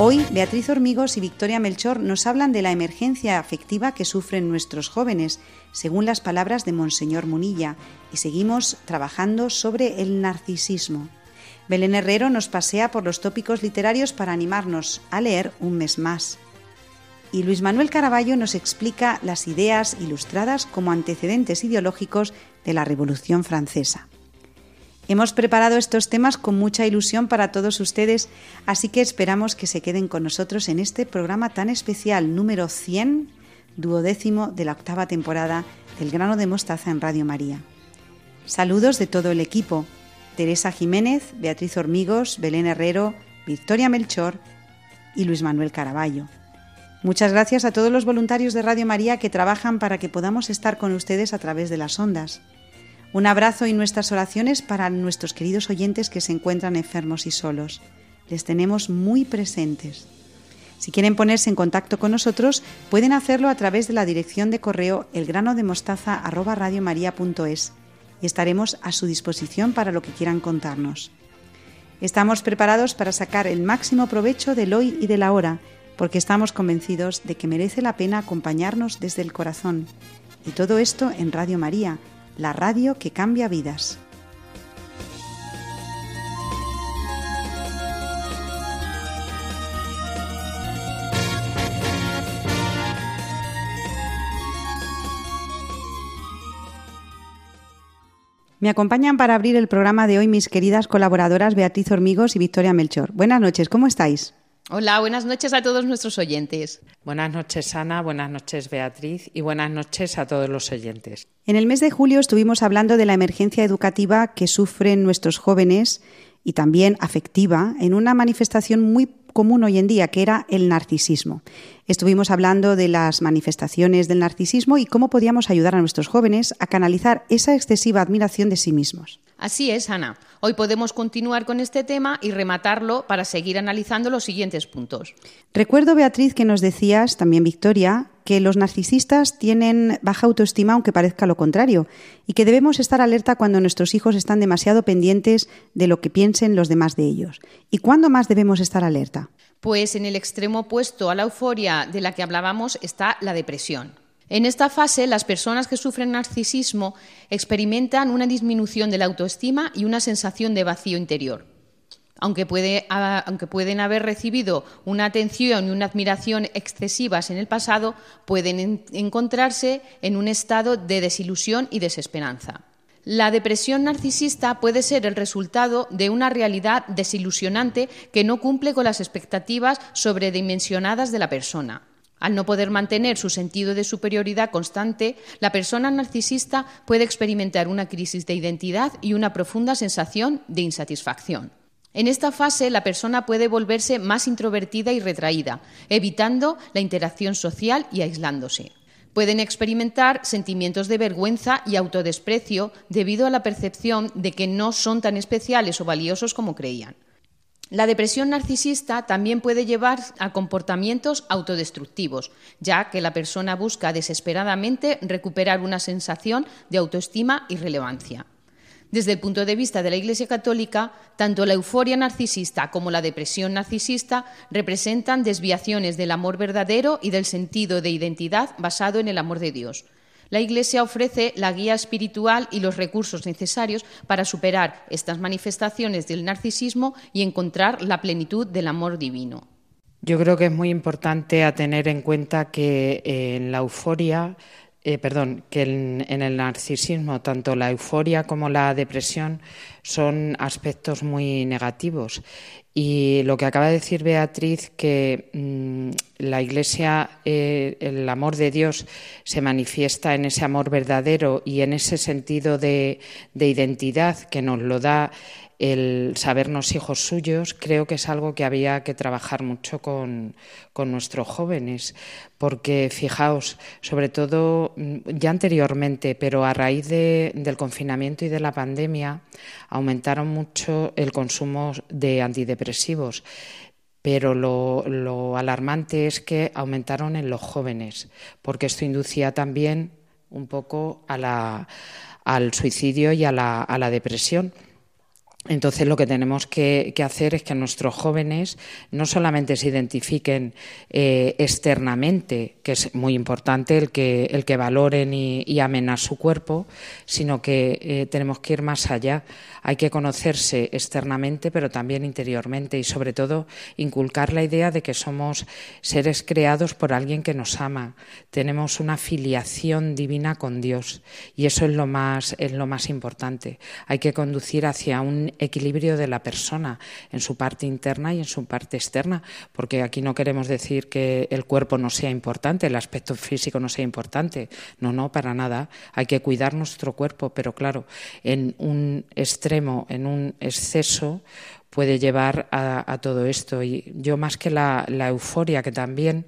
Hoy, Beatriz Hormigos y Victoria Melchor nos hablan de la emergencia afectiva que sufren nuestros jóvenes, según las palabras de Monseñor Munilla, y seguimos trabajando sobre el narcisismo. Belén Herrero nos pasea por los tópicos literarios para animarnos a leer un mes más. Y Luis Manuel Caraballo nos explica las ideas ilustradas como antecedentes ideológicos de la Revolución Francesa. Hemos preparado estos temas con mucha ilusión para todos ustedes, así que esperamos que se queden con nosotros en este programa tan especial número 100, duodécimo de la octava temporada del grano de mostaza en Radio María. Saludos de todo el equipo, Teresa Jiménez, Beatriz Hormigos, Belén Herrero, Victoria Melchor y Luis Manuel Caraballo. Muchas gracias a todos los voluntarios de Radio María que trabajan para que podamos estar con ustedes a través de las ondas. Un abrazo y nuestras oraciones para nuestros queridos oyentes que se encuentran enfermos y solos. Les tenemos muy presentes. Si quieren ponerse en contacto con nosotros, pueden hacerlo a través de la dirección de correo elgranodemostaza@radiomaria.es y estaremos a su disposición para lo que quieran contarnos. Estamos preparados para sacar el máximo provecho del hoy y de la hora, porque estamos convencidos de que merece la pena acompañarnos desde el corazón. Y todo esto en Radio María la radio que cambia vidas. Me acompañan para abrir el programa de hoy mis queridas colaboradoras Beatriz Hormigos y Victoria Melchor. Buenas noches, ¿cómo estáis? Hola, buenas noches a todos nuestros oyentes. Buenas noches, Ana, buenas noches, Beatriz, y buenas noches a todos los oyentes. En el mes de julio estuvimos hablando de la emergencia educativa que sufren nuestros jóvenes y también afectiva en una manifestación muy común hoy en día, que era el narcisismo. Estuvimos hablando de las manifestaciones del narcisismo y cómo podíamos ayudar a nuestros jóvenes a canalizar esa excesiva admiración de sí mismos. Así es, Ana. Hoy podemos continuar con este tema y rematarlo para seguir analizando los siguientes puntos. Recuerdo, Beatriz, que nos decías, también Victoria, que los narcisistas tienen baja autoestima aunque parezca lo contrario y que debemos estar alerta cuando nuestros hijos están demasiado pendientes de lo que piensen los demás de ellos. ¿Y cuándo más debemos estar alerta? Pues en el extremo opuesto a la euforia de la que hablábamos está la depresión. En esta fase, las personas que sufren narcisismo experimentan una disminución de la autoestima y una sensación de vacío interior. Aunque, pueden haber recibido una atención y una admiración excesivas en el pasado, pueden encontrarse en un estado de desilusión y desesperanza. La depresión narcisista puede ser el resultado de una realidad desilusionante que no cumple con las expectativas sobredimensionadas de la persona. Al no poder mantener su sentido de superioridad constante, la persona narcisista puede experimentar una crisis de identidad y una profunda sensación de insatisfacción. En esta fase, la persona puede volverse más introvertida y retraída, evitando la interacción social y aislándose. Pueden experimentar sentimientos de vergüenza y autodesprecio debido a la percepción de que no son tan especiales o valiosos como creían. La depresión narcisista también puede llevar a comportamientos autodestructivos, ya que la persona busca desesperadamente recuperar una sensación de autoestima y relevancia. Desde el punto de vista de la Iglesia Católica, tanto la euforia narcisista como la depresión narcisista representan desviaciones del amor verdadero y del sentido de identidad basado en el amor de Dios. La Iglesia ofrece la guía espiritual y los recursos necesarios para superar estas manifestaciones del narcisismo y encontrar la plenitud del amor divino. Yo creo que es muy importante tener en cuenta que eh, en la euforia, eh, perdón, que en, el narcisismo tanto la euforia como la depresión son aspectos muy negativos. Y lo que acaba de decir Beatriz, que mm, la Iglesia, eh, el amor de Dios se manifiesta en ese amor verdadero y en ese sentido de, de identidad que nos lo da el sabernos hijos suyos, creo que es algo que había que trabajar mucho con, nuestros jóvenes, porque fijaos, sobre todo mm, ya anteriormente, pero a raíz del confinamiento y de la pandemia, aumentaron mucho el consumo de antidepresivos. Pero lo, alarmante es que aumentaron en los jóvenes, porque esto inducía también un poco a la, al suicidio y a la depresión. Entonces lo que tenemos que, hacer es que nuestros jóvenes no solamente se identifiquen eh, externamente, que es muy importante el que, el que valoren y, amen a su cuerpo, sino que eh, tenemos que ir más allá. Hay que conocerse externamente, pero también interiormente y sobre todo inculcar la idea de que somos seres creados por alguien que nos ama. Tenemos una filiación divina con Dios y eso es lo más, es lo más importante. Hay que conducir hacia un equilibrio de la persona en su parte interna y en su parte externa, porque aquí no queremos decir que el cuerpo no sea importante, el aspecto físico no sea importante. No, no, para nada. Hay que cuidar nuestro cuerpo, pero claro, en un extremo, en un exceso, puede llevar a, todo esto. Y yo más que la, euforia, que también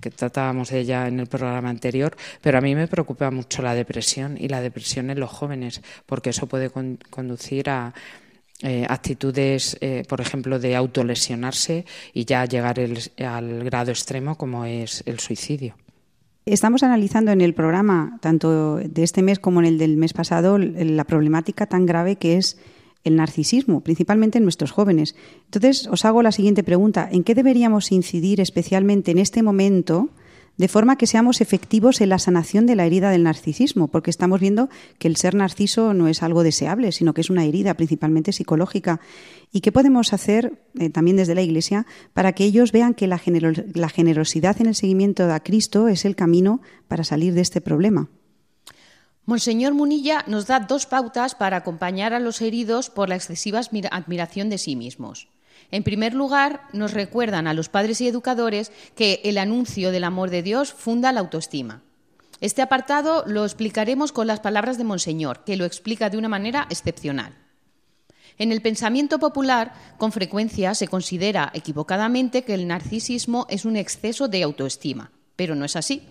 que tratábamos de ella en el programa anterior, pero a mí me preocupa mucho la depresión y la depresión en los jóvenes, porque eso puede conducir a, eh, actitudes, eh, por ejemplo, de autolesionarse y ya llegar al grado extremo como es el suicidio. Estamos analizando en el programa, tanto de este mes como en el del mes pasado, la problemática tan grave que es el narcisismo, principalmente en nuestros jóvenes. Entonces, os hago la siguiente pregunta. ¿En qué deberíamos incidir especialmente en este momento de forma que seamos efectivos en la sanación de la herida del narcisismo, porque estamos viendo que el ser narciso no es algo deseable, sino que es una herida principalmente psicológica. ¿Y qué podemos hacer eh, también desde la Iglesia para que ellos vean que la, la generosidad en el seguimiento a Cristo es el camino para salir de este problema? Monseñor Munilla nos da dos pautas para acompañar a los heridos por la excesiva admiración de sí mismos. En primer lugar, nos recuerdan a los padres y educadores que el anuncio del amor de Dios funda la autoestima. Este apartado lo explicaremos con las palabras de Monseñor, que lo explica de una manera excepcional. En el pensamiento popular, con frecuencia se considera equivocadamente que el narcisismo es un exceso de autoestima, pero no es así.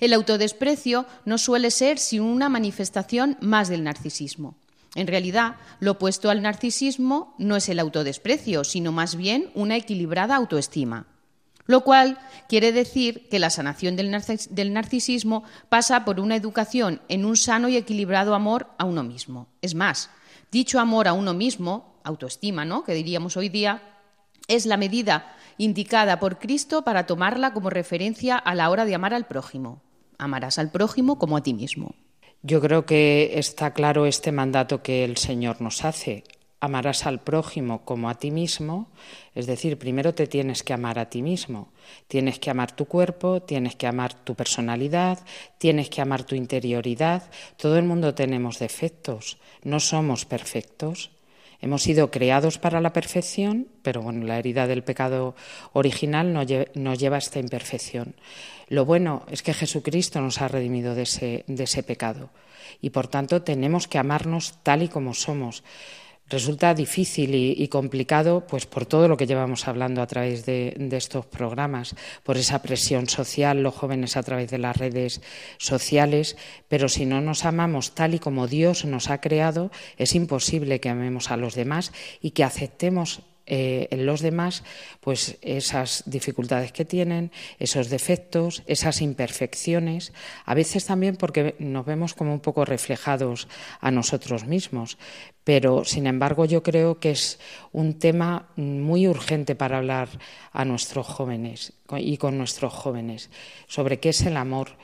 El autodesprecio no suele ser sino una manifestación más del narcisismo. En realidad, lo opuesto al narcisismo no es el autodesprecio, sino más bien una equilibrada autoestima. Lo cual quiere decir que la sanación del, narcisismo pasa por una educación en un sano y equilibrado amor a uno mismo. Es más, dicho amor a uno mismo, autoestima, ¿no? que diríamos hoy día, es la medida indicada por Cristo para tomarla como referencia a la hora de amar al prójimo. Amarás al prójimo como a ti mismo. Yo creo que está claro este mandato que el Señor nos hace. Amarás al prójimo como a ti mismo, es decir, primero te tienes que amar a ti mismo, tienes que amar tu cuerpo, tienes que amar tu personalidad, tienes que amar tu interioridad. Todo el mundo tenemos defectos, no somos perfectos. Hemos sido creados para la perfección, pero bueno, la herida del pecado original nos lleva a esta imperfección. Lo bueno es que Jesucristo nos ha redimido de ese, de ese pecado y por tanto tenemos que amarnos tal y como somos. Resulta difícil y, complicado, pues por todo lo que llevamos hablando a través de, estos programas, por esa presión social, los jóvenes a través de las redes sociales, pero si no nos amamos tal y como Dios nos ha creado, es imposible que amemos a los demás y que aceptemos eh, en los demás pues esas dificultades que tienen, esos defectos, esas imperfecciones, a veces también porque nos vemos como un poco reflejados a nosotros mismos. Pero, sin embargo, yo creo que es un tema muy urgente para hablar a nuestros jóvenes y con nuestros jóvenes sobre qué es el amor.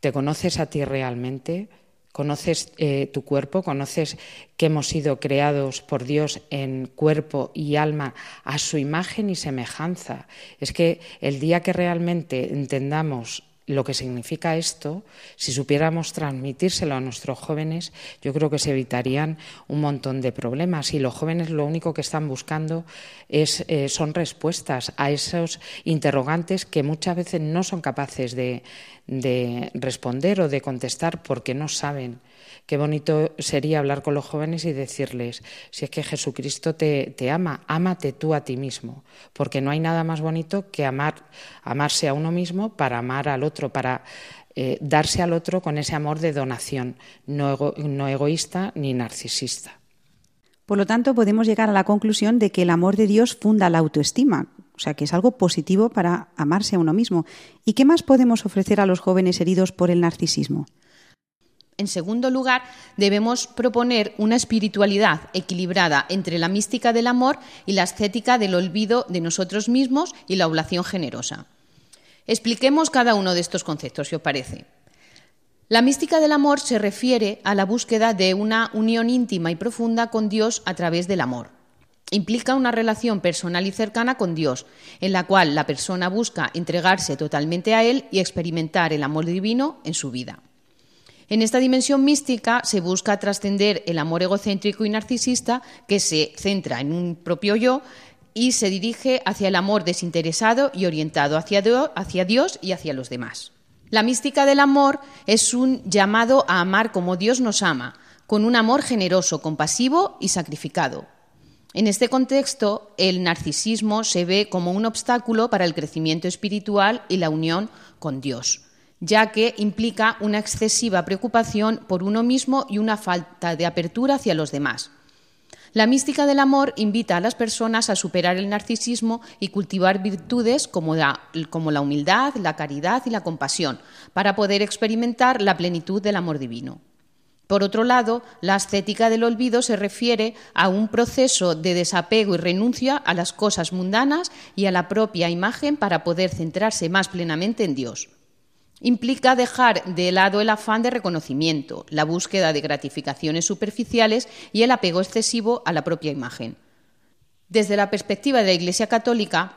¿Te conoces a ti realmente? conoces eh, tu cuerpo, conoces que hemos sido creados por Dios en cuerpo y alma a su imagen y semejanza. Es que el día que realmente entendamos lo que significa esto, si supiéramos transmitírselo a nuestros jóvenes, yo creo que se evitarían un montón de problemas. Y los jóvenes lo único que están buscando es, eh, son respuestas a esos interrogantes que muchas veces no son capaces de, de responder o de contestar porque no saben. Qué bonito sería hablar con los jóvenes y decirles, si es que Jesucristo te, te, ama, ámate tú a ti mismo, porque no hay nada más bonito que amar, amarse a uno mismo para amar al otro, para eh, darse al otro con ese amor de donación, no, ego, no egoísta ni narcisista. Por lo tanto, podemos llegar a la conclusión de que el amor de Dios funda la autoestima, o sea, que es algo positivo para amarse a uno mismo. ¿Y qué más podemos ofrecer a los jóvenes heridos por el narcisismo? En segundo lugar, debemos proponer una espiritualidad equilibrada entre la mística del amor y la ascética del olvido de nosotros mismos y la oblación generosa. Expliquemos cada uno de estos conceptos, si os parece. La mística del amor se refiere a la búsqueda de una unión íntima y profunda con Dios a través del amor. Implica una relación personal y cercana con Dios, en la cual la persona busca entregarse totalmente a Él y experimentar el amor divino en su vida. En esta dimensión mística se busca trascender el amor egocéntrico y narcisista que se centra en un propio yo y se dirige hacia el amor desinteresado y orientado hacia Dios y hacia los demás. La mística del amor es un llamado a amar como Dios nos ama, con un amor generoso, compasivo y sacrificado. En este contexto, el narcisismo se ve como un obstáculo para el crecimiento espiritual y la unión con Dios ya que implica una excesiva preocupación por uno mismo y una falta de apertura hacia los demás. La mística del amor invita a las personas a superar el narcisismo y cultivar virtudes como la, humildad, la caridad y la compasión, para poder experimentar la plenitud del amor divino. Por otro lado, la ascética del olvido se refiere a un proceso de desapego y renuncia a las cosas mundanas y a la propia imagen para poder centrarse más plenamente en Dios. Implica dejar de lado el afán de reconocimiento, la búsqueda de gratificaciones superficiales y el apego excesivo a la propia imagen. Desde la perspectiva de la Iglesia Católica,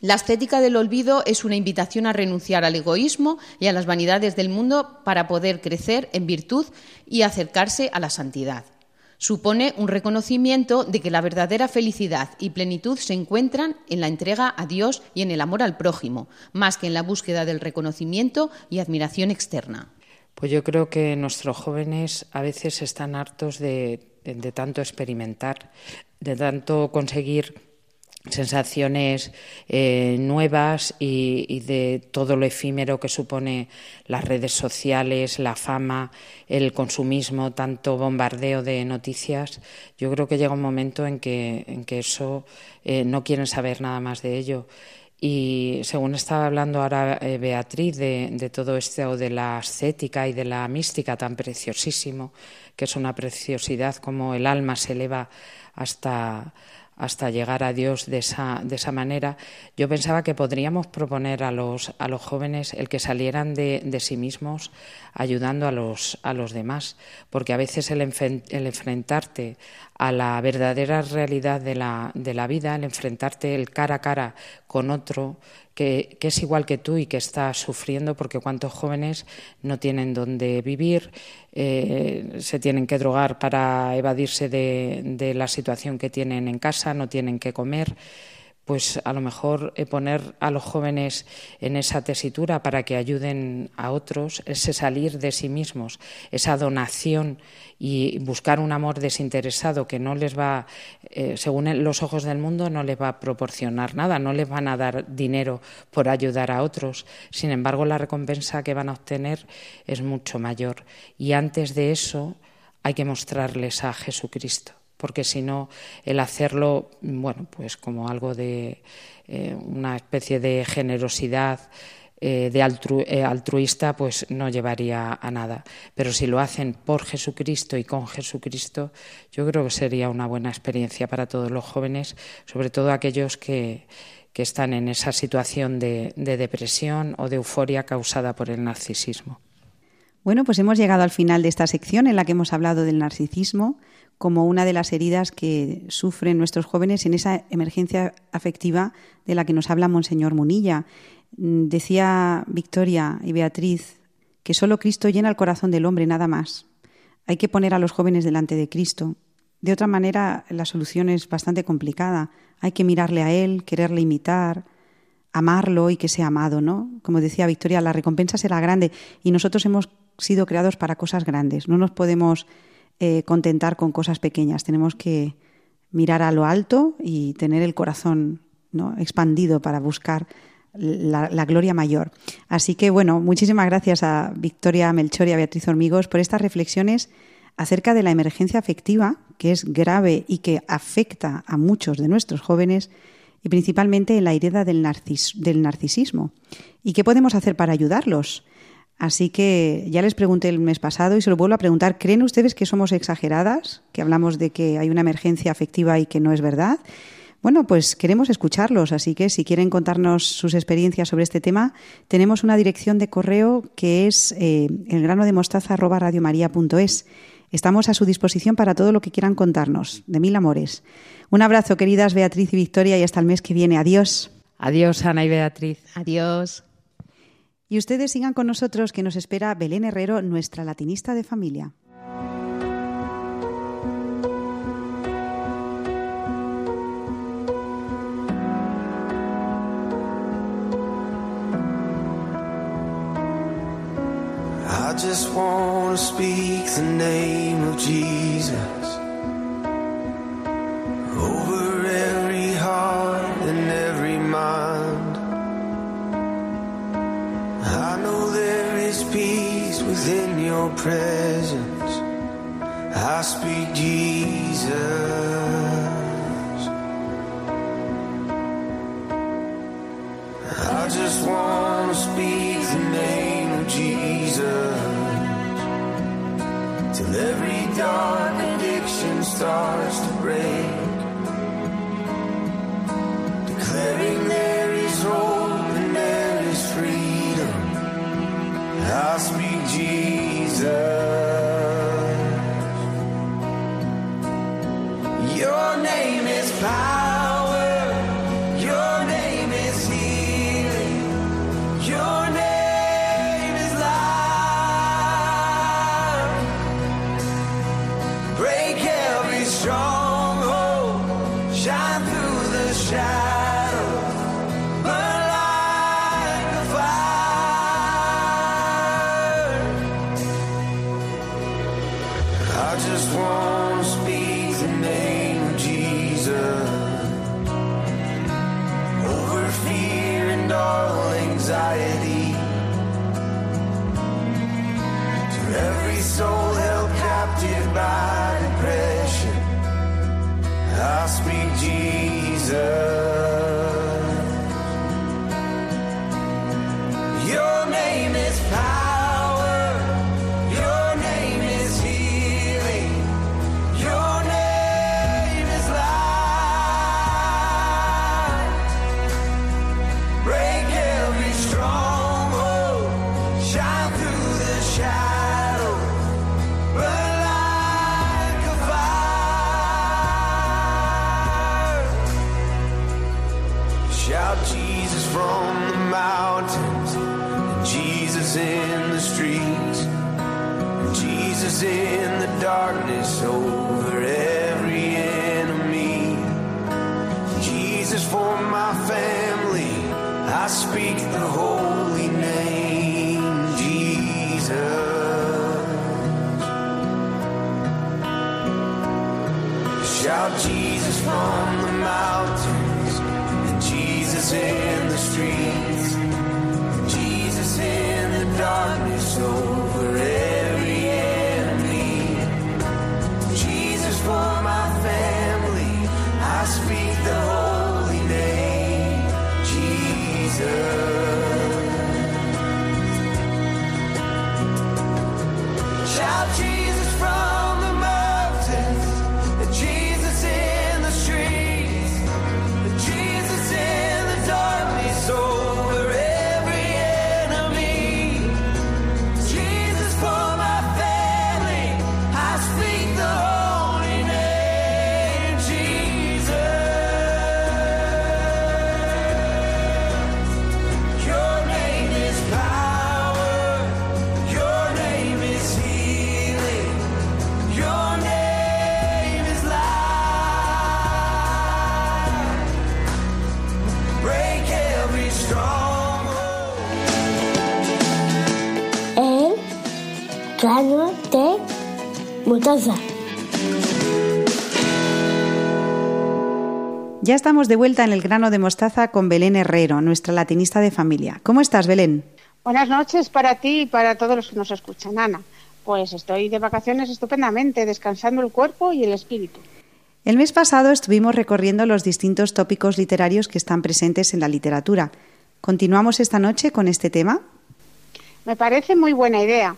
la estética del olvido es una invitación a renunciar al egoísmo y a las vanidades del mundo para poder crecer en virtud y acercarse a la santidad supone un reconocimiento de que la verdadera felicidad y plenitud se encuentran en la entrega a Dios y en el amor al prójimo, más que en la búsqueda del reconocimiento y admiración externa. Pues yo creo que nuestros jóvenes a veces están hartos de, tanto experimentar, de tanto conseguir sensaciones eh, nuevas y, de todo lo efímero que supone las redes sociales, la fama, el consumismo, tanto bombardeo de noticias. Yo creo que llega un momento en que, en que eso eh, no quieren saber nada más de ello. Y según estaba hablando ahora eh, Beatriz de, de, todo esto de la ascética y de la mística tan preciosísimo, que es una preciosidad como el alma se eleva hasta hasta llegar a Dios de esa, de esa manera, yo pensaba que podríamos proponer a los, a los jóvenes el que salieran de, sí mismos ayudando a los, a los demás, porque a veces el enfrentarte a la verdadera realidad de la, de la vida, el enfrentarte el cara a cara con otro que, es igual que tú y que está sufriendo porque cuántos jóvenes no tienen dónde vivir, eh, se tienen que drogar para evadirse de, de la situación que tienen en casa, no tienen que comer pues a lo mejor eh, poner a los jóvenes en esa tesitura para que ayuden a otros, ese salir de sí mismos, esa donación y buscar un amor desinteresado que no les va, eh, según los ojos del mundo, no les va a proporcionar nada, no les van a dar dinero por ayudar a otros. Sin embargo, la recompensa que van a obtener es mucho mayor. Y antes de eso hay que mostrarles a Jesucristo porque si no, el hacerlo, bueno, pues como algo de eh, una especie de generosidad eh, de eh, altruista, pues no llevaría a nada. Pero si lo hacen por Jesucristo y con Jesucristo, yo creo que sería una buena experiencia para todos los jóvenes, sobre todo aquellos que, que están en esa situación de, de depresión o de euforia causada por el narcisismo. Bueno, pues hemos llegado al final de esta sección en la que hemos hablado del narcisismo como una de las heridas que sufren nuestros jóvenes en esa emergencia afectiva de la que nos habla Monseñor Munilla. Mm, decía Victoria y Beatriz que solo Cristo llena el corazón del hombre, nada más. Hay que poner a los jóvenes delante de Cristo. De otra manera, la solución es bastante complicada. Hay que mirarle a Él, quererle imitar, amarlo y que sea amado, ¿no? Como decía Victoria, la recompensa será grande y nosotros hemos sido creados para cosas grandes. No nos podemos eh, contentar con cosas pequeñas. Tenemos que mirar a lo alto y tener el corazón ¿no? expandido para buscar la, gloria mayor. Así que, bueno, muchísimas gracias a Victoria Melchor y a Beatriz Hormigos por estas reflexiones acerca de la emergencia afectiva, que es grave y que afecta a muchos de nuestros jóvenes, y principalmente en la herida del, del narcisismo. ¿Y qué podemos hacer para ayudarlos? Así que ya les pregunté el mes pasado y se lo vuelvo a preguntar, ¿creen ustedes que somos exageradas? Que hablamos de que hay una emergencia afectiva y que no es verdad. Bueno, pues queremos escucharlos, así que si quieren contarnos sus experiencias sobre este tema, tenemos una dirección de correo que es eh, elgranodemostaza.radiomaría.es. Estamos a su disposición para todo lo que quieran contarnos. De mil amores. Un abrazo, queridas Beatriz y Victoria, y hasta el mes que viene. Adiós. Adiós, Ana y Beatriz. Adiós. Y ustedes sigan con nosotros, que nos espera Belén Herrero, nuestra latinista de familia. just want to speak the name of Jesus I know there is peace within your presence. I speak Jesus. I just want to speak the name of Jesus till every dark addiction starts to break. In the darkness over every enemy. Jesus for my family, I speak the holy name, Jesus. Shout Jesus from the mountains, and Jesus in the streets, Ya estamos de vuelta en el grano de mostaza con Belén Herrero, nuestra latinista de familia. ¿Cómo estás, Belén? Buenas noches para ti y para todos los que nos escuchan, Ana. Pues estoy de vacaciones estupendamente, descansando el cuerpo y el espíritu. El mes pasado estuvimos recorriendo los distintos tópicos literarios que están presentes en la literatura. ¿Continuamos esta noche con este tema? Me parece muy buena idea.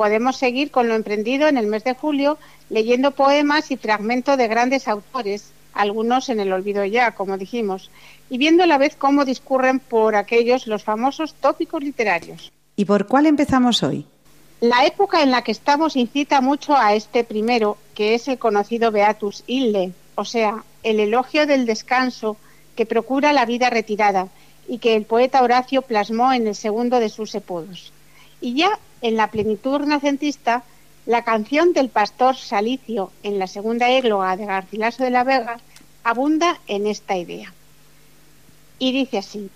Podemos seguir con lo emprendido en el mes de julio leyendo poemas y fragmentos de grandes autores, algunos en el olvido ya, como dijimos, y viendo a la vez cómo discurren por aquellos los famosos tópicos literarios. ¿Y por cuál empezamos hoy? La época en la que estamos incita mucho a este primero, que es el conocido Beatus Ille, o sea, el elogio del descanso que procura la vida retirada y que el poeta Horacio plasmó en el segundo de sus epodos. Y ya en la plenitud renacentista, la canción del pastor Salicio en la segunda égloga de Garcilaso de la Vega abunda en esta idea. Y dice así,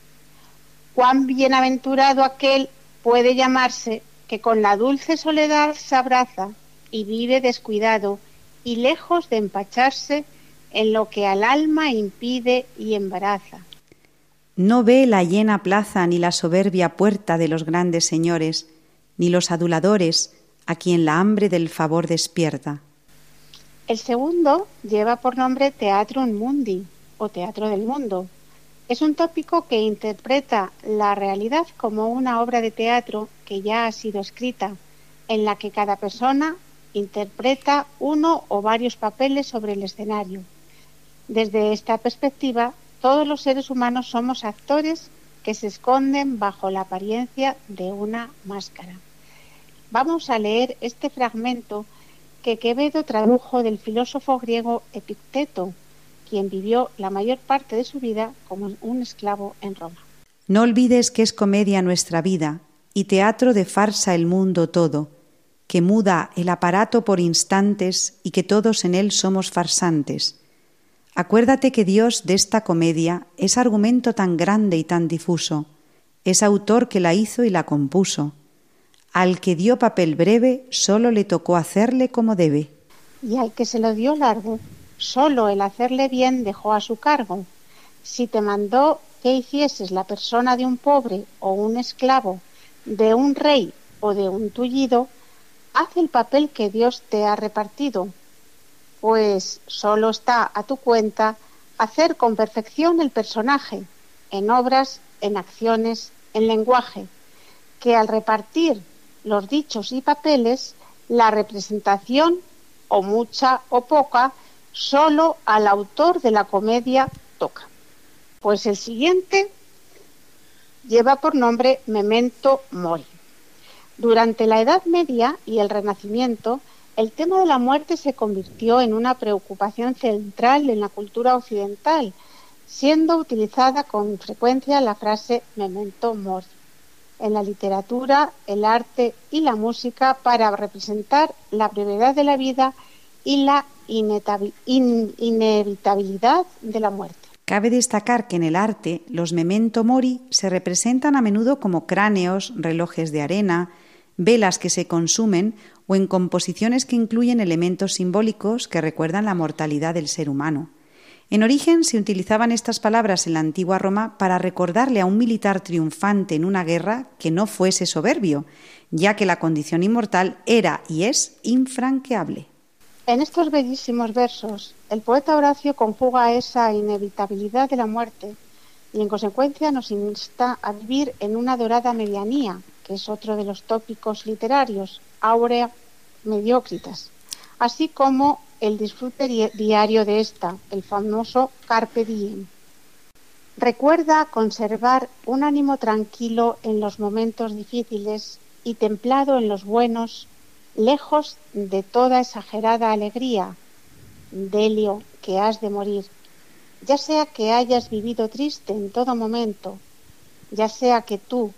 cuán bienaventurado aquel puede llamarse que con la dulce soledad se abraza y vive descuidado y lejos de empacharse en lo que al alma impide y embaraza. No ve la llena plaza ni la soberbia puerta de los grandes señores, ni los aduladores a quien la hambre del favor despierta. El segundo lleva por nombre Teatrum Mundi o Teatro del Mundo. Es un tópico que interpreta la realidad como una obra de teatro que ya ha sido escrita, en la que cada persona interpreta uno o varios papeles sobre el escenario. Desde esta perspectiva, todos los seres humanos somos actores que se esconden bajo la apariencia de una máscara. Vamos a leer este fragmento que Quevedo tradujo del filósofo griego Epicteto, quien vivió la mayor parte de su vida como un esclavo en Roma. No olvides que es comedia nuestra vida y teatro de farsa el mundo todo, que muda el aparato por instantes y que todos en él somos farsantes. Acuérdate que Dios de esta comedia es argumento tan grande y tan difuso, es autor que la hizo y la compuso. Al que dio papel breve, solo le tocó hacerle como debe. Y al que se lo dio largo, solo el hacerle bien dejó a su cargo. Si te mandó que hicieses la persona de un pobre o un esclavo, de un rey o de un tullido, haz el papel que Dios te ha repartido, pues solo está a tu cuenta hacer con perfección el personaje, en obras, en acciones, en lenguaje, que al repartir los dichos y papeles, la representación, o mucha o poca, solo al autor de la comedia toca. Pues el siguiente lleva por nombre Memento Mori. Durante la Edad Media y el Renacimiento, el tema de la muerte se convirtió en una preocupación central en la cultura occidental, siendo utilizada con frecuencia la frase Memento Mori en la literatura, el arte y la música para representar la brevedad de la vida y la inevitabilidad de la muerte. Cabe destacar que en el arte los memento mori se representan a menudo como cráneos, relojes de arena, velas que se consumen o en composiciones que incluyen elementos simbólicos que recuerdan la mortalidad del ser humano. En origen se utilizaban estas palabras en la antigua Roma para recordarle a un militar triunfante en una guerra que no fuese soberbio, ya que la condición inmortal era y es infranqueable. En estos bellísimos versos, el poeta Horacio conjuga esa inevitabilidad de la muerte y en consecuencia nos insta a vivir en una dorada medianía, que es otro de los tópicos literarios, áurea mediocritas, así como el disfrute diario de esta, el famoso carpe diem. Recuerda conservar un ánimo tranquilo en los momentos difíciles y templado en los buenos, lejos de toda exagerada alegría, delio que has de morir, ya sea que hayas vivido triste en todo momento, ya sea que tú,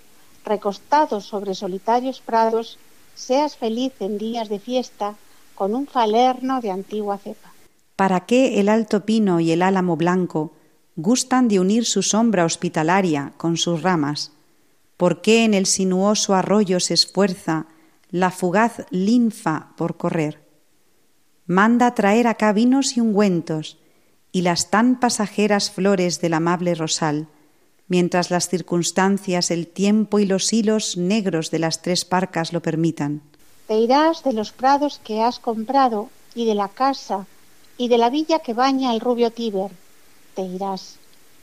recostado sobre solitarios prados, seas feliz en días de fiesta, con un falerno de antigua cepa. ¿Para qué el alto pino y el álamo blanco gustan de unir su sombra hospitalaria con sus ramas? ¿Por qué en el sinuoso arroyo se esfuerza la fugaz linfa por correr. Manda traer acá vinos y ungüentos, y las tan pasajeras flores del amable rosal, mientras las circunstancias, el tiempo y los hilos negros de las tres parcas lo permitan. Te irás de los prados que has comprado y de la casa y de la villa que baña el rubio Tíber. Te irás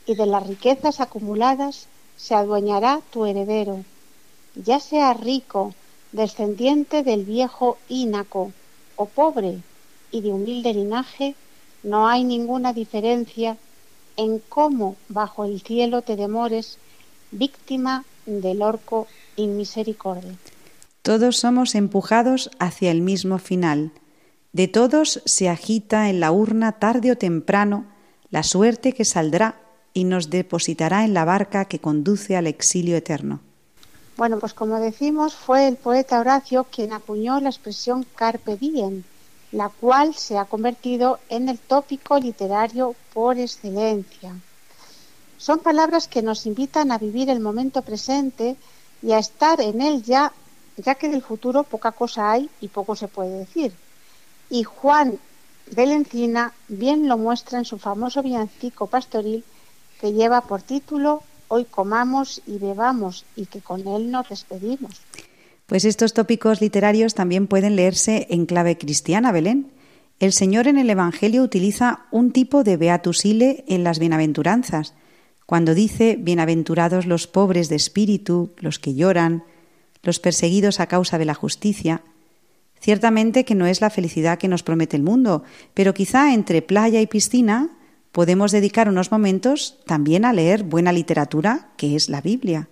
y de las riquezas acumuladas se adueñará tu heredero. Ya sea rico, descendiente del viejo Ínaco, o pobre y de humilde linaje, no hay ninguna diferencia en cómo bajo el cielo te demores, víctima del orco inmisericordia. Todos somos empujados hacia el mismo final. De todos se agita en la urna tarde o temprano la suerte que saldrá y nos depositará en la barca que conduce al exilio eterno. Bueno, pues como decimos, fue el poeta Horacio quien acuñó la expresión carpe diem, la cual se ha convertido en el tópico literario por excelencia. Son palabras que nos invitan a vivir el momento presente y a estar en él ya, ya que del futuro poca cosa hay y poco se puede decir. Y Juan de la Encina bien lo muestra en su famoso villancico pastoril que lleva por título Hoy comamos y bebamos y que con él nos despedimos. Pues estos tópicos literarios también pueden leerse en clave cristiana, Belén. El Señor en el Evangelio utiliza un tipo de beatusile en las bienaventuranzas, cuando dice bienaventurados los pobres de espíritu, los que lloran, los perseguidos a causa de la justicia. Ciertamente que no es la felicidad que nos promete el mundo, pero quizá entre playa y piscina podemos dedicar unos momentos también a leer buena literatura, que es la Biblia,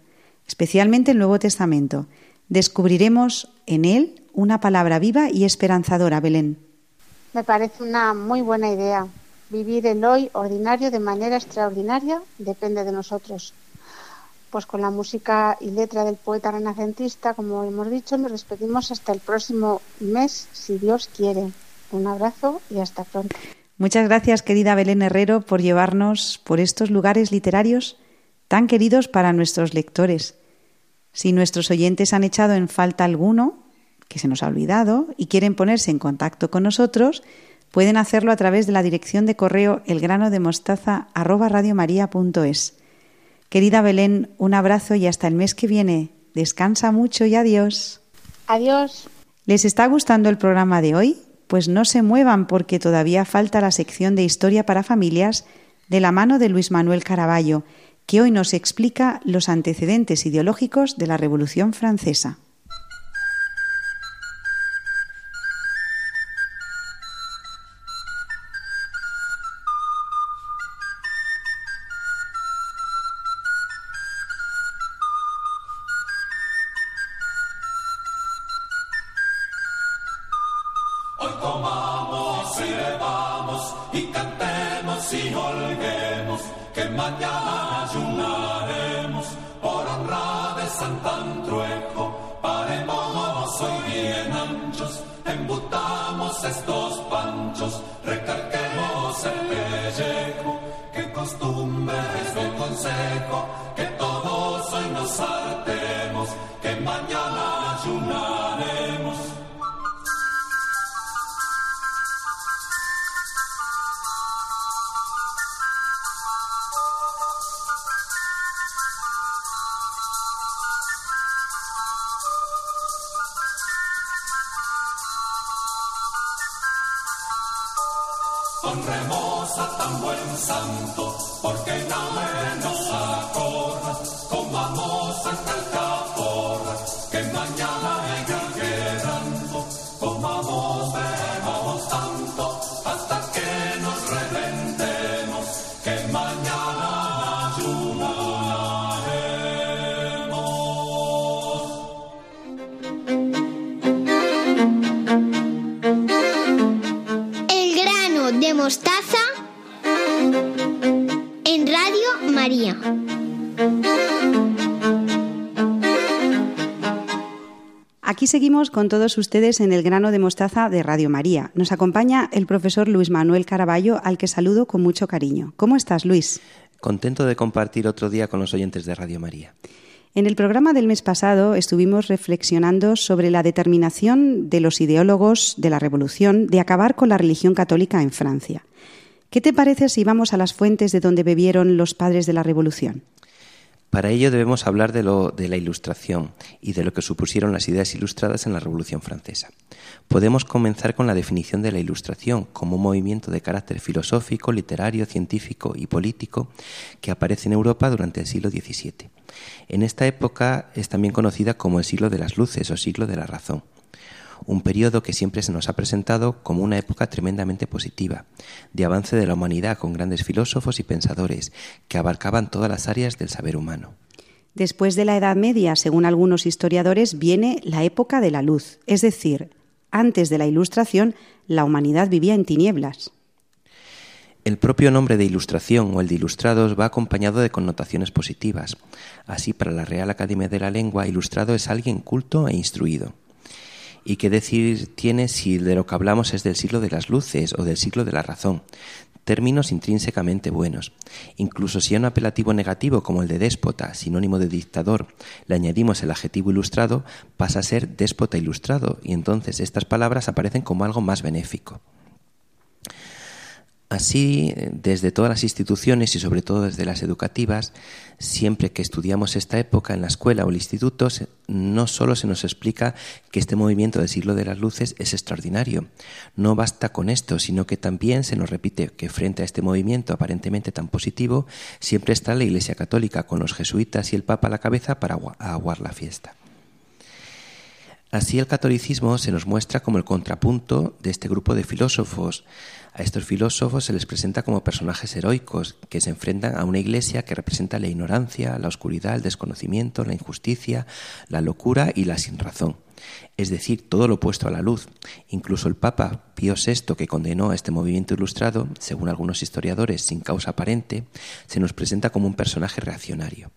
especialmente el Nuevo Testamento. Descubriremos en él una palabra viva y esperanzadora, Belén. Me parece una muy buena idea. Vivir el hoy ordinario de manera extraordinaria depende de nosotros. Pues con la música y letra del poeta renacentista, como hemos dicho, nos despedimos hasta el próximo mes, si Dios quiere. Un abrazo y hasta pronto. Muchas gracias, querida Belén Herrero, por llevarnos por estos lugares literarios tan queridos para nuestros lectores. Si nuestros oyentes han echado en falta alguno, que se nos ha olvidado, y quieren ponerse en contacto con nosotros, pueden hacerlo a través de la dirección de correo elgranodemostaza@radiomaria.es. Querida Belén, un abrazo y hasta el mes que viene. Descansa mucho y adiós. Adiós. ¿Les está gustando el programa de hoy? Pues no se muevan porque todavía falta la sección de historia para familias de la mano de Luis Manuel Caraballo, que hoy nos explica los antecedentes ideológicos de la Revolución Francesa. Mañana seguimos con todos ustedes en el grano de mostaza de Radio María. Nos acompaña el profesor Luis Manuel Caraballo, al que saludo con mucho cariño. ¿Cómo estás, Luis? Contento de compartir otro día con los oyentes de Radio María. En el programa del mes pasado estuvimos reflexionando sobre la determinación de los ideólogos de la Revolución de acabar con la religión católica en Francia. ¿Qué te parece si vamos a las fuentes de donde bebieron los padres de la Revolución? Para ello debemos hablar de, lo, de la Ilustración y de lo que supusieron las ideas ilustradas en la Revolución Francesa. Podemos comenzar con la definición de la Ilustración como un movimiento de carácter filosófico, literario, científico y político que aparece en Europa durante el siglo XVII. En esta época es también conocida como el siglo de las luces o siglo de la razón un periodo que siempre se nos ha presentado como una época tremendamente positiva, de avance de la humanidad con grandes filósofos y pensadores que abarcaban todas las áreas del saber humano. Después de la Edad Media, según algunos historiadores, viene la época de la luz, es decir, antes de la Ilustración, la humanidad vivía en tinieblas. El propio nombre de ilustración o el de ilustrados va acompañado de connotaciones positivas. Así, para la Real Academia de la Lengua, ilustrado es alguien culto e instruido. ¿Y qué decir tiene si de lo que hablamos es del siglo de las luces o del siglo de la razón? Términos intrínsecamente buenos. Incluso si a un apelativo negativo como el de déspota, sinónimo de dictador, le añadimos el adjetivo ilustrado, pasa a ser déspota ilustrado, y entonces estas palabras aparecen como algo más benéfico. Así, desde todas las instituciones y sobre todo desde las educativas, siempre que estudiamos esta época en la escuela o el instituto, no solo se nos explica que este movimiento del siglo de las luces es extraordinario. No basta con esto, sino que también se nos repite que frente a este movimiento aparentemente tan positivo, siempre está la Iglesia Católica con los jesuitas y el Papa a la cabeza para aguar la fiesta. Así el catolicismo se nos muestra como el contrapunto de este grupo de filósofos. A estos filósofos se les presenta como personajes heroicos que se enfrentan a una iglesia que representa la ignorancia, la oscuridad, el desconocimiento, la injusticia, la locura y la sinrazón. Es decir, todo lo opuesto a la luz. Incluso el Papa Pío VI, que condenó a este movimiento ilustrado, según algunos historiadores, sin causa aparente, se nos presenta como un personaje reaccionario.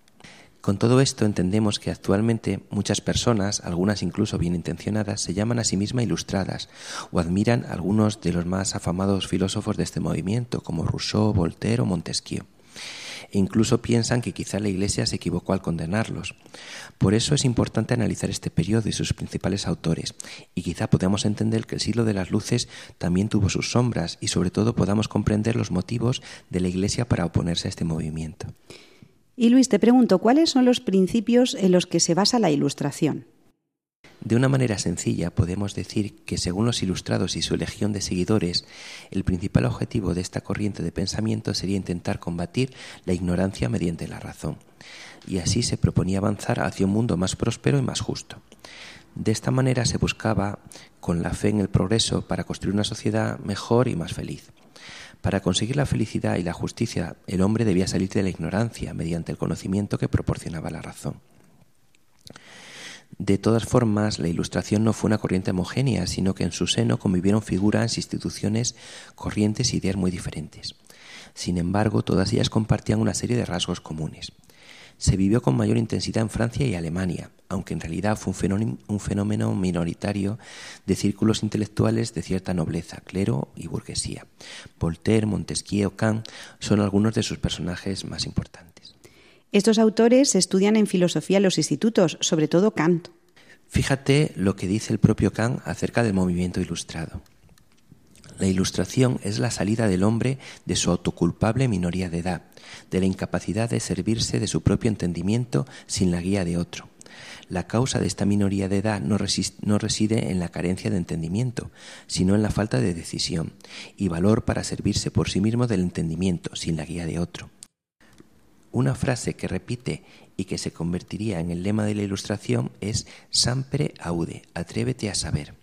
Con todo esto entendemos que actualmente muchas personas, algunas incluso bien intencionadas, se llaman a sí mismas ilustradas o admiran a algunos de los más afamados filósofos de este movimiento, como Rousseau, Voltaire o Montesquieu. E incluso piensan que quizá la Iglesia se equivocó al condenarlos. Por eso es importante analizar este periodo y sus principales autores, y quizá podamos entender que el siglo de las luces también tuvo sus sombras y sobre todo podamos comprender los motivos de la Iglesia para oponerse a este movimiento. Y Luis, te pregunto, ¿cuáles son los principios en los que se basa la ilustración? De una manera sencilla podemos decir que según los ilustrados y su legión de seguidores, el principal objetivo de esta corriente de pensamiento sería intentar combatir la ignorancia mediante la razón, y así se proponía avanzar hacia un mundo más próspero y más justo. De esta manera se buscaba, con la fe en el progreso, para construir una sociedad mejor y más feliz. Para conseguir la felicidad y la justicia, el hombre debía salir de la ignorancia mediante el conocimiento que proporcionaba la razón. De todas formas, la Ilustración no fue una corriente homogénea, sino que en su seno convivieron figuras, instituciones, corrientes e ideas muy diferentes. Sin embargo, todas ellas compartían una serie de rasgos comunes. Se vivió con mayor intensidad en Francia y Alemania, aunque en realidad fue un fenómeno, un fenómeno minoritario de círculos intelectuales de cierta nobleza, clero y burguesía. Voltaire, Montesquieu, Kant son algunos de sus personajes más importantes. Estos autores estudian en filosofía los institutos, sobre todo Kant. Fíjate lo que dice el propio Kant acerca del movimiento ilustrado. La ilustración es la salida del hombre de su autoculpable minoría de edad, de la incapacidad de servirse de su propio entendimiento sin la guía de otro. La causa de esta minoría de edad no, no, reside en la carencia de entendimiento, sino en la falta de decisión y valor para servirse por sí mismo del entendimiento sin la guía de otro. Una frase que repite y que se convertiría en el lema de la ilustración es Sampere aude, atrévete a saber.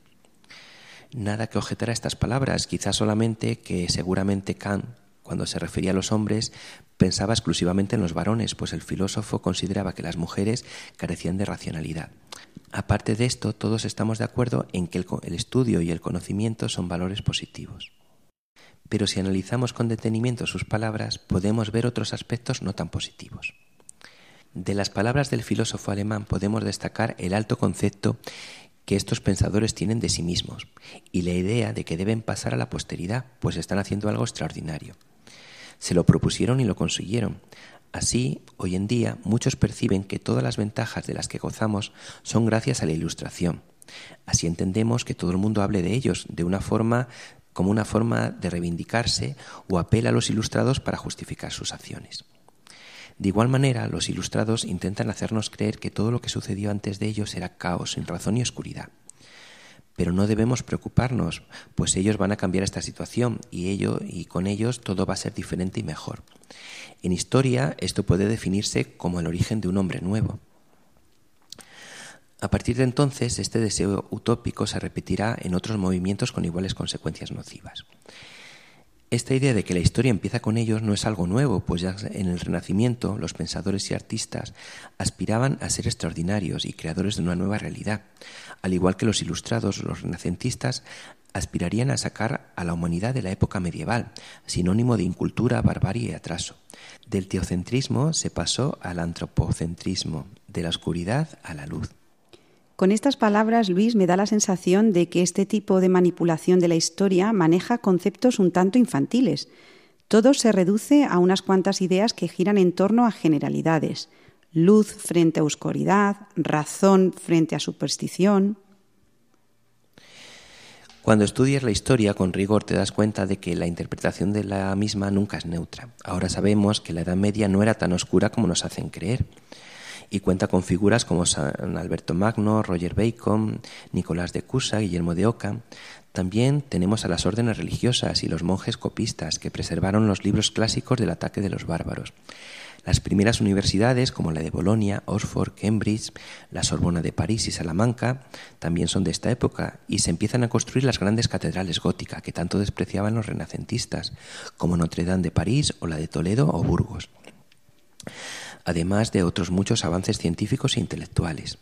Nada que objetar a estas palabras, quizás solamente que seguramente Kant, cuando se refería a los hombres, pensaba exclusivamente en los varones, pues el filósofo consideraba que las mujeres carecían de racionalidad. Aparte de esto, todos estamos de acuerdo en que el, estudio y el conocimiento son valores positivos. Pero si analizamos con detenimiento sus palabras, podemos ver otros aspectos no tan positivos. De las palabras del filósofo alemán podemos destacar el alto concepto que estos pensadores tienen de sí mismos y la idea de que deben pasar a la posteridad, pues están haciendo algo extraordinario. Se lo propusieron y lo consiguieron. Así, hoy en día, muchos perciben que todas las ventajas de las que gozamos son gracias a la ilustración. Así entendemos que todo el mundo hable de ellos de una forma como una forma de reivindicarse o apela a los ilustrados para justificar sus acciones. De igual manera, los ilustrados intentan hacernos creer que todo lo que sucedió antes de ellos era caos, sin razón y oscuridad. Pero no debemos preocuparnos, pues ellos van a cambiar esta situación y ello y con ellos todo va a ser diferente y mejor. En historia esto puede definirse como el origen de un hombre nuevo. A partir de entonces, este deseo utópico se repetirá en otros movimientos con iguales consecuencias nocivas. Esta idea de que la historia empieza con ellos no es algo nuevo, pues ya en el Renacimiento los pensadores y artistas aspiraban a ser extraordinarios y creadores de una nueva realidad, al igual que los ilustrados, los renacentistas aspirarían a sacar a la humanidad de la época medieval, sinónimo de incultura, barbarie y atraso. Del teocentrismo se pasó al antropocentrismo, de la oscuridad a la luz. Con estas palabras, Luis, me da la sensación de que este tipo de manipulación de la historia maneja conceptos un tanto infantiles. Todo se reduce a unas cuantas ideas que giran en torno a generalidades. Luz frente a oscuridad, razón frente a superstición. Cuando estudias la historia con rigor te das cuenta de que la interpretación de la misma nunca es neutra. Ahora sabemos que la Edad Media no era tan oscura como nos hacen creer y cuenta con figuras como San Alberto Magno, Roger Bacon, Nicolás de Cusa, Guillermo de Oca. También tenemos a las órdenes religiosas y los monjes copistas que preservaron los libros clásicos del ataque de los bárbaros. Las primeras universidades, como la de Bolonia, Oxford, Cambridge, la Sorbona de París y Salamanca, también son de esta época y se empiezan a construir las grandes catedrales góticas que tanto despreciaban los renacentistas, como Notre Dame de París o la de Toledo o Burgos además de otros muchos avances científicos e intelectuales.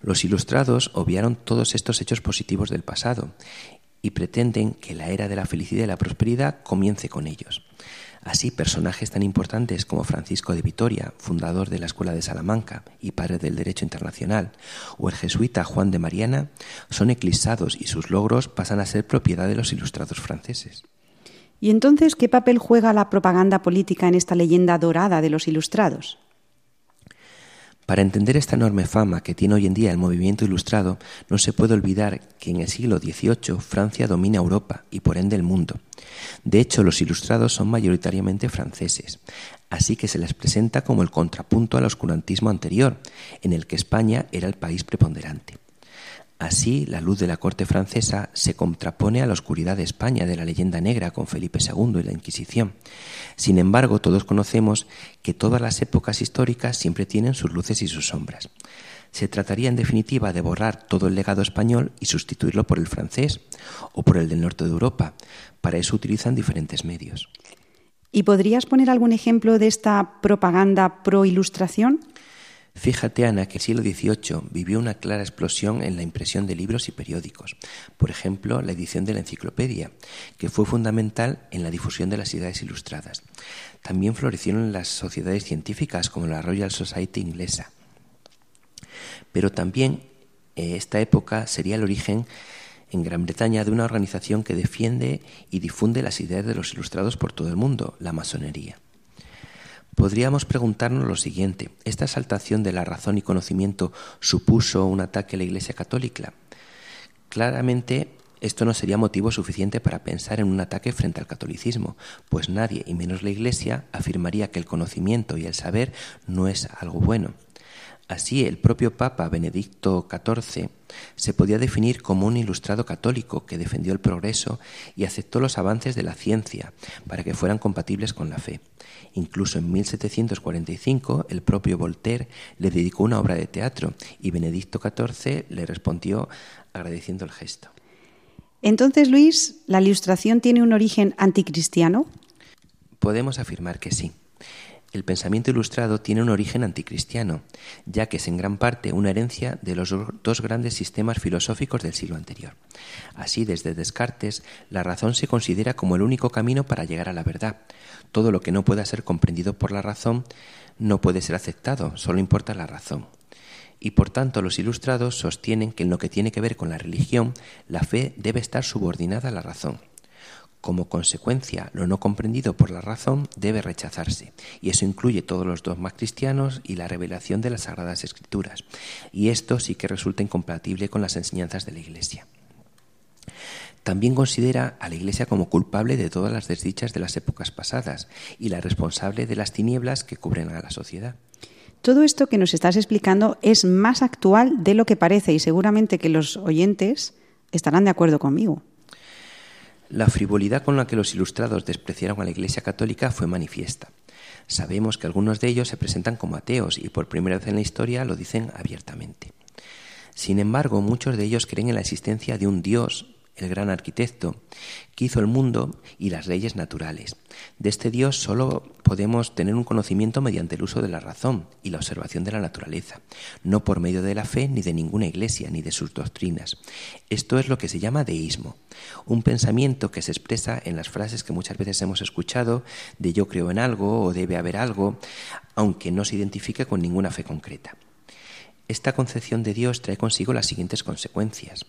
Los ilustrados obviaron todos estos hechos positivos del pasado y pretenden que la era de la felicidad y la prosperidad comience con ellos. Así, personajes tan importantes como Francisco de Vitoria, fundador de la Escuela de Salamanca y padre del Derecho Internacional, o el jesuita Juan de Mariana, son eclipsados y sus logros pasan a ser propiedad de los ilustrados franceses. ¿Y entonces qué papel juega la propaganda política en esta leyenda dorada de los ilustrados? Para entender esta enorme fama que tiene hoy en día el movimiento ilustrado, no se puede olvidar que en el siglo XVIII Francia domina Europa y por ende el mundo. De hecho, los ilustrados son mayoritariamente franceses, así que se les presenta como el contrapunto al oscurantismo anterior, en el que España era el país preponderante. Así, la luz de la corte francesa se contrapone a la oscuridad de España de la leyenda negra con Felipe II y la Inquisición. Sin embargo, todos conocemos que todas las épocas históricas siempre tienen sus luces y sus sombras. Se trataría en definitiva de borrar todo el legado español y sustituirlo por el francés o por el del norte de Europa. Para eso utilizan diferentes medios. ¿Y podrías poner algún ejemplo de esta propaganda pro-ilustración? Fíjate, Ana, que el siglo XVIII vivió una clara explosión en la impresión de libros y periódicos. Por ejemplo, la edición de la enciclopedia, que fue fundamental en la difusión de las ideas ilustradas. También florecieron las sociedades científicas, como la Royal Society inglesa. Pero también eh, esta época sería el origen en Gran Bretaña de una organización que defiende y difunde las ideas de los ilustrados por todo el mundo, la masonería. Podríamos preguntarnos lo siguiente, ¿esta exaltación de la razón y conocimiento supuso un ataque a la Iglesia Católica? Claramente esto no sería motivo suficiente para pensar en un ataque frente al catolicismo, pues nadie, y menos la Iglesia, afirmaría que el conocimiento y el saber no es algo bueno. Así, el propio Papa Benedicto XIV se podía definir como un ilustrado católico que defendió el progreso y aceptó los avances de la ciencia para que fueran compatibles con la fe. Incluso en 1745 el propio Voltaire le dedicó una obra de teatro y Benedicto XIV le respondió agradeciendo el gesto. Entonces, Luis, ¿la ilustración tiene un origen anticristiano? Podemos afirmar que sí. El pensamiento ilustrado tiene un origen anticristiano, ya que es en gran parte una herencia de los dos grandes sistemas filosóficos del siglo anterior. Así, desde Descartes, la razón se considera como el único camino para llegar a la verdad. Todo lo que no pueda ser comprendido por la razón no puede ser aceptado, solo importa la razón. Y por tanto los ilustrados sostienen que en lo que tiene que ver con la religión, la fe debe estar subordinada a la razón. Como consecuencia, lo no comprendido por la razón debe rechazarse, y eso incluye todos los dogmas cristianos y la revelación de las Sagradas Escrituras, y esto sí que resulta incompatible con las enseñanzas de la Iglesia. También considera a la Iglesia como culpable de todas las desdichas de las épocas pasadas y la responsable de las tinieblas que cubren a la sociedad. Todo esto que nos estás explicando es más actual de lo que parece y seguramente que los oyentes estarán de acuerdo conmigo. La frivolidad con la que los ilustrados despreciaron a la Iglesia Católica fue manifiesta. Sabemos que algunos de ellos se presentan como ateos y por primera vez en la historia lo dicen abiertamente. Sin embargo, muchos de ellos creen en la existencia de un Dios el gran arquitecto, que hizo el mundo y las leyes naturales. De este Dios solo podemos tener un conocimiento mediante el uso de la razón y la observación de la naturaleza, no por medio de la fe ni de ninguna iglesia ni de sus doctrinas. Esto es lo que se llama deísmo, un pensamiento que se expresa en las frases que muchas veces hemos escuchado de yo creo en algo o debe haber algo, aunque no se identifique con ninguna fe concreta. Esta concepción de Dios trae consigo las siguientes consecuencias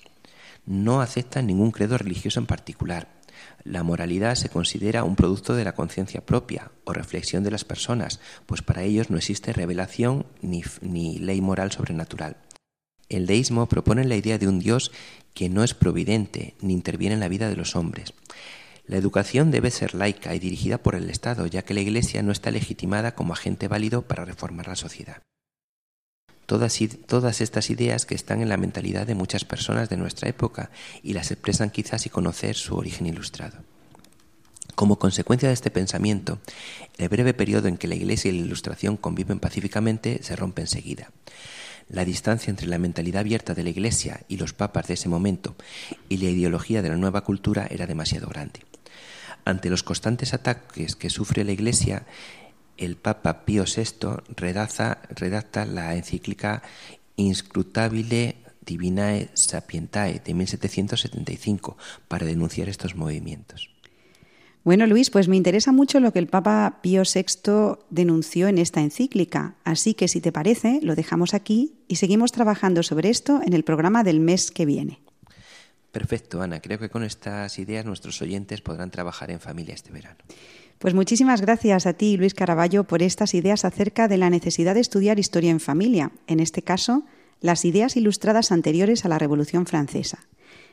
no aceptan ningún credo religioso en particular. La moralidad se considera un producto de la conciencia propia o reflexión de las personas, pues para ellos no existe revelación ni, ni, ley moral sobrenatural. El deísmo propone la idea de un Dios que no es providente ni interviene en la vida de los hombres. La educación debe ser laica y dirigida por el Estado, ya que la Iglesia no está legitimada como agente válido para reformar la sociedad. Todas, todas, estas ideas que están en la mentalidad de muchas personas de nuestra época y las expresan quizás sin conocer su origen ilustrado. Como consecuencia de este pensamiento, el breve periodo en que la Iglesia y la Ilustración conviven pacíficamente se rompe enseguida. La distancia entre la mentalidad abierta de la Iglesia y los papas de ese momento y la ideología de la nueva cultura era demasiado grande. Ante los constantes ataques que sufre la Iglesia, el Papa Pío VI redacta, redacta la encíclica Inscrutabile Divinae Sapientae de 1775 para denunciar estos movimientos. Bueno, Luis, pues me interesa mucho lo que el Papa Pío VI denunció en esta encíclica, así que si te parece, lo dejamos aquí y seguimos trabajando sobre esto en el programa del mes que viene. Perfecto, Ana. Creo que con estas ideas nuestros oyentes podrán trabajar en familia este verano. Pues muchísimas gracias a ti, Luis Caraballo, por estas ideas acerca de la necesidad de estudiar historia en familia, en este caso, las ideas ilustradas anteriores a la Revolución Francesa.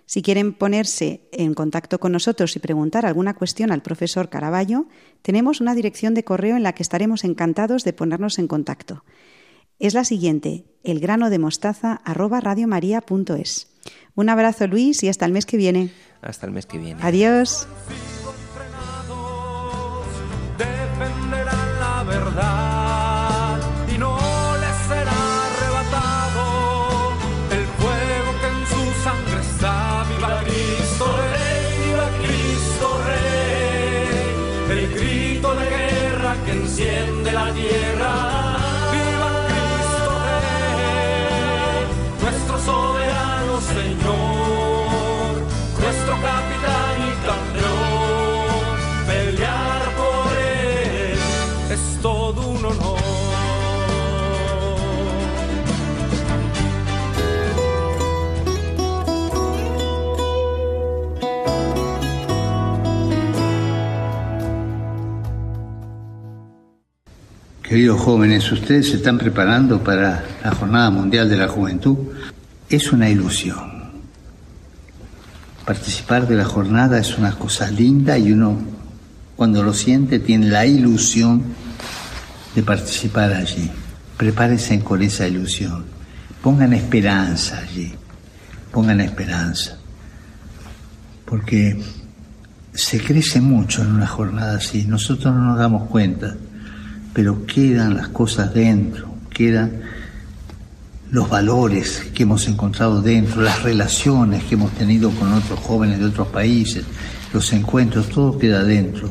Si quieren ponerse en contacto con nosotros y preguntar alguna cuestión al profesor Caraballo, tenemos una dirección de correo en la que estaremos encantados de ponernos en contacto. Es la siguiente, elgranodemostaza@radiomaria.es. Un abrazo, Luis, y hasta el mes que viene. Hasta el mes que viene. Adiós. recordar. Queridos jóvenes, ustedes se están preparando para la Jornada Mundial de la Juventud. Es una ilusión. Participar de la jornada es una cosa linda y uno cuando lo siente tiene la ilusión de participar allí. Prepárense con esa ilusión. Pongan esperanza allí. Pongan esperanza. Porque se crece mucho en una jornada así. Nosotros no nos damos cuenta pero quedan las cosas dentro, quedan los valores que hemos encontrado dentro, las relaciones que hemos tenido con otros jóvenes de otros países, los encuentros, todo queda dentro.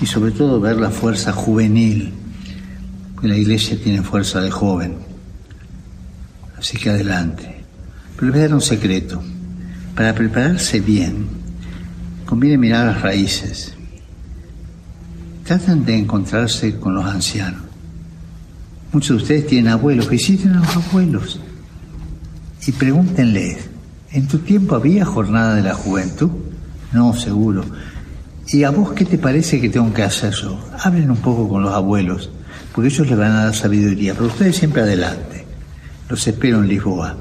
Y sobre todo ver la fuerza juvenil, que la iglesia tiene fuerza de joven. Así que adelante. Pero les voy a dar un secreto. Para prepararse bien, conviene mirar las raíces tratan de encontrarse con los ancianos. Muchos de ustedes tienen abuelos, visiten a los abuelos y pregúntenles, ¿en tu tiempo había jornada de la juventud? No, seguro. ¿Y a vos qué te parece que tengo que hacer yo? Hablen un poco con los abuelos, porque ellos les van a dar sabiduría, pero ustedes siempre adelante. Los espero en Lisboa.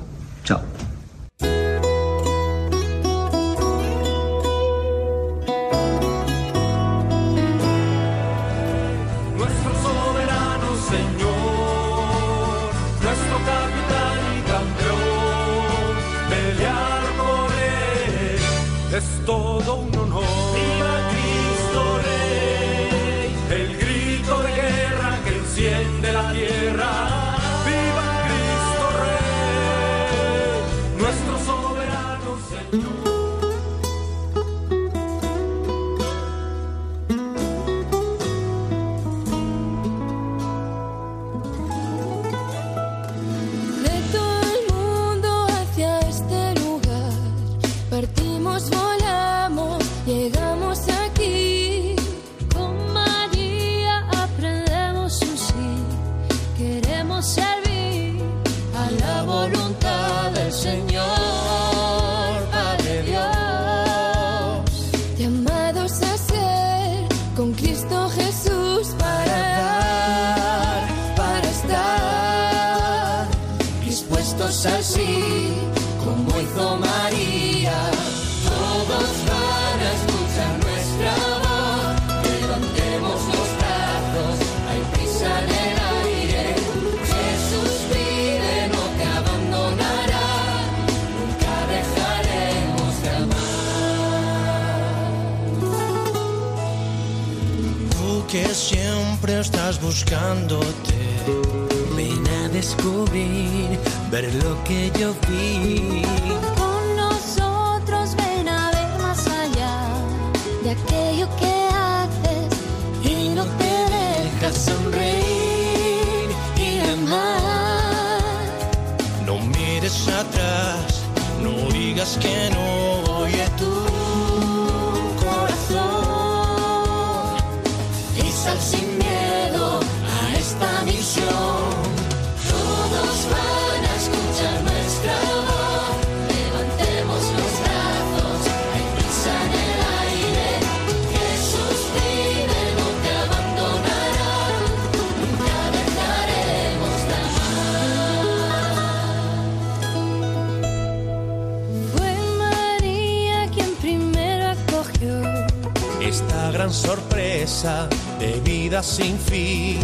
Gran sorpresa de vida sin fin.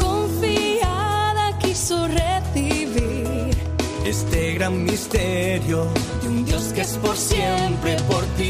Confiada quiso recibir Este gran misterio de un Dios que es por siempre por ti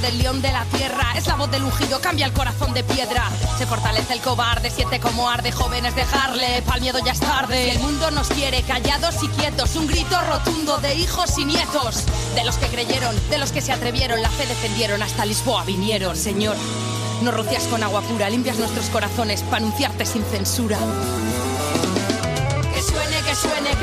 del león de la tierra, es la voz del ungido, cambia el corazón de piedra. Se fortalece el cobarde, siente como arde, jóvenes dejarle, pa'l miedo ya es tarde. El mundo nos quiere callados y quietos, un grito rotundo de hijos y nietos. De los que creyeron, de los que se atrevieron, la fe defendieron, hasta Lisboa vinieron. Señor, nos rocias con agua pura, limpias nuestros corazones para anunciarte sin censura.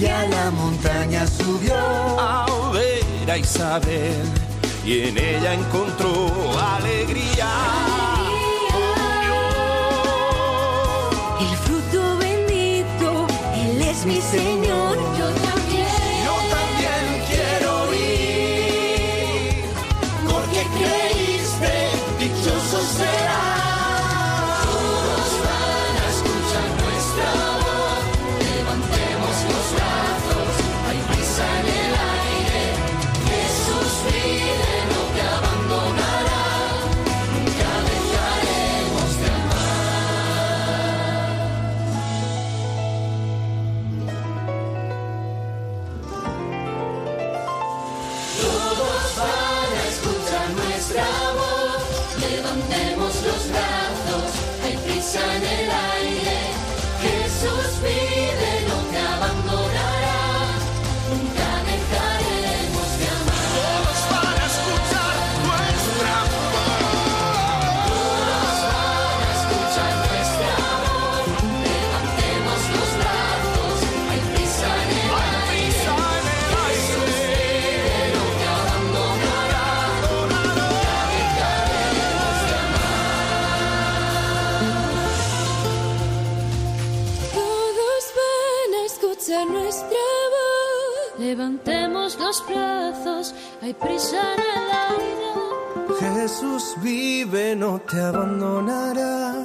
y a la montaña subió a ver a Isabel y en ella encontró alegría. El fruto bendito, Él es mi Señor. Yo también. Yo también quiero ir porque creíste, dichoso serás. Prisa Levantemos los brazos, hay prisa en el aire. Jesús vive, no te abandonará.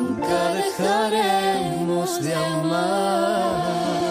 Nunca dejaremos de amar.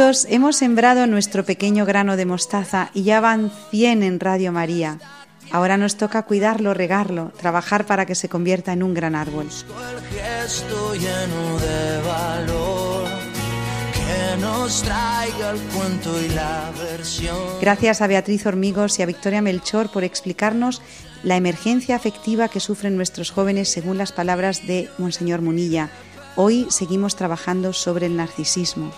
Juntos hemos sembrado nuestro pequeño grano de mostaza y ya van 100 en Radio María. Ahora nos toca cuidarlo, regarlo, trabajar para que se convierta en un gran árbol. El gesto lleno de valor que nos traiga el cuento y la versión. Gracias a Beatriz Hormigos y a Victoria Melchor por explicarnos la emergencia afectiva que sufren nuestros jóvenes según las palabras de Monseñor Munilla. Hoy seguimos trabajando sobre el narcisismo.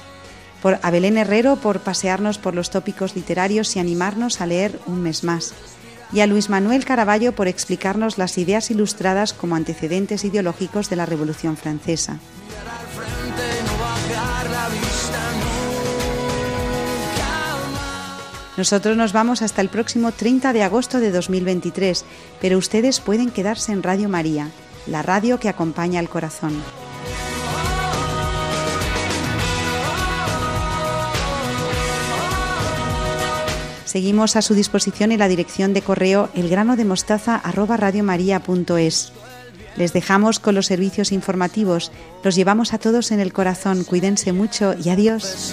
Por a Belén Herrero por pasearnos por los tópicos literarios y animarnos a leer un mes más. Y a Luis Manuel Caraballo por explicarnos las ideas ilustradas como antecedentes ideológicos de la Revolución Francesa. Nosotros nos vamos hasta el próximo 30 de agosto de 2023, pero ustedes pueden quedarse en Radio María, la radio que acompaña al corazón. Seguimos a su disposición en la dirección de correo elgranodemostaza@radiomaria.es. Les dejamos con los servicios informativos. Los llevamos a todos en el corazón. Cuídense mucho y adiós.